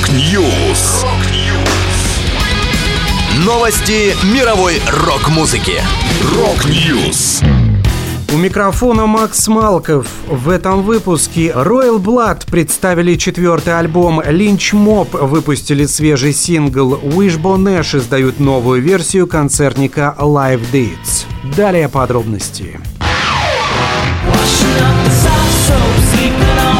Rock News. Новости мировой рок-музыки. Rock News. У микрофона Макс Малков. В этом выпуске Royal Blood представили четвертый альбом, Lynch Mob выпустили свежий сингл, Wishbone Ash издают новую версию концертника Live Dates. Далее подробности. Washing up the soft sleeping on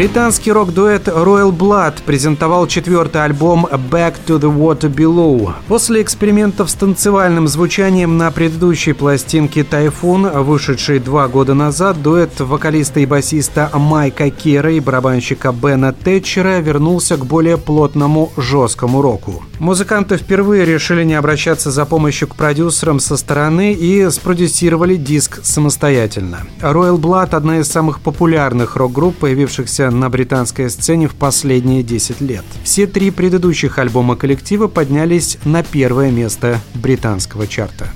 Британский рок-дуэт Royal Blood презентовал четвертый альбом Back to the Water Below. После экспериментов с танцевальным звучанием на предыдущей пластинке Typhoon, вышедшей два года назад, дуэт вокалиста и басиста Майка Кера и барабанщика Бена Тэтчера вернулся к более плотному, жесткому року. Музыканты впервые решили не обращаться за помощью к продюсерам со стороны и спродюсировали диск самостоятельно. Royal Blood – одна из самых популярных рок-групп, появившихся на британской сцене в последние 10 лет. Все три предыдущих альбома коллектива поднялись на первое место британского чарта.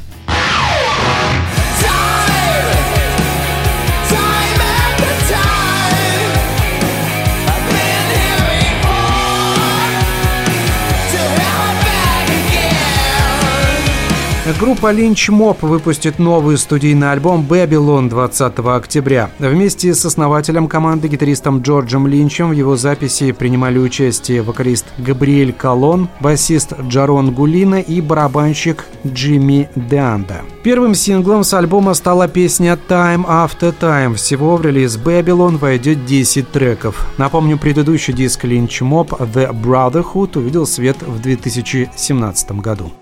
Группа Lynch Mob выпустит новый студийный альбом «Babylon» 20 октября. Вместе с основателем команды, гитаристом Джорджем Линчем, в его записи принимали участие вокалист Габриэль Колон, басист Джарон Гулина и барабанщик Джимми Деанда. Первым синглом с альбома стала песня «Time After Time». Всего в релиз «Babylon» войдет 10 треков. Напомню, предыдущий диск Lynch Mob «The Brotherhood» увидел свет в 2017 году.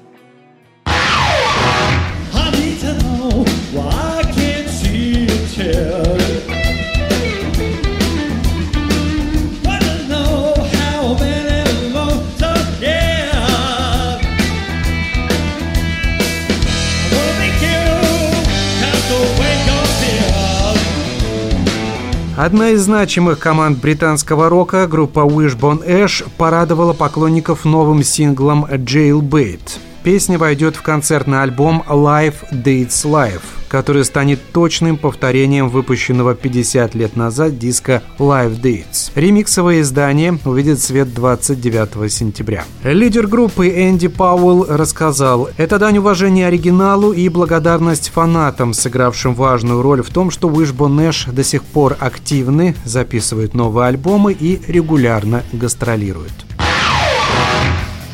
Одна из значимых команд британского рока, группа Wishbone Ash, порадовала поклонников новым синглом «Jailbait». Песня войдет в концертный альбом «Live Dates Live», который станет точным повторением выпущенного 50 лет назад диска Live Dates. Ремиксовое издание увидит свет 29 сентября. Лидер группы Энди Пауэлл рассказал, «Это дань уважения оригиналу и благодарность фанатам, сыгравшим важную роль в том, что Wishbone Nash до сих пор активны, записывают новые альбомы и регулярно гастролируют».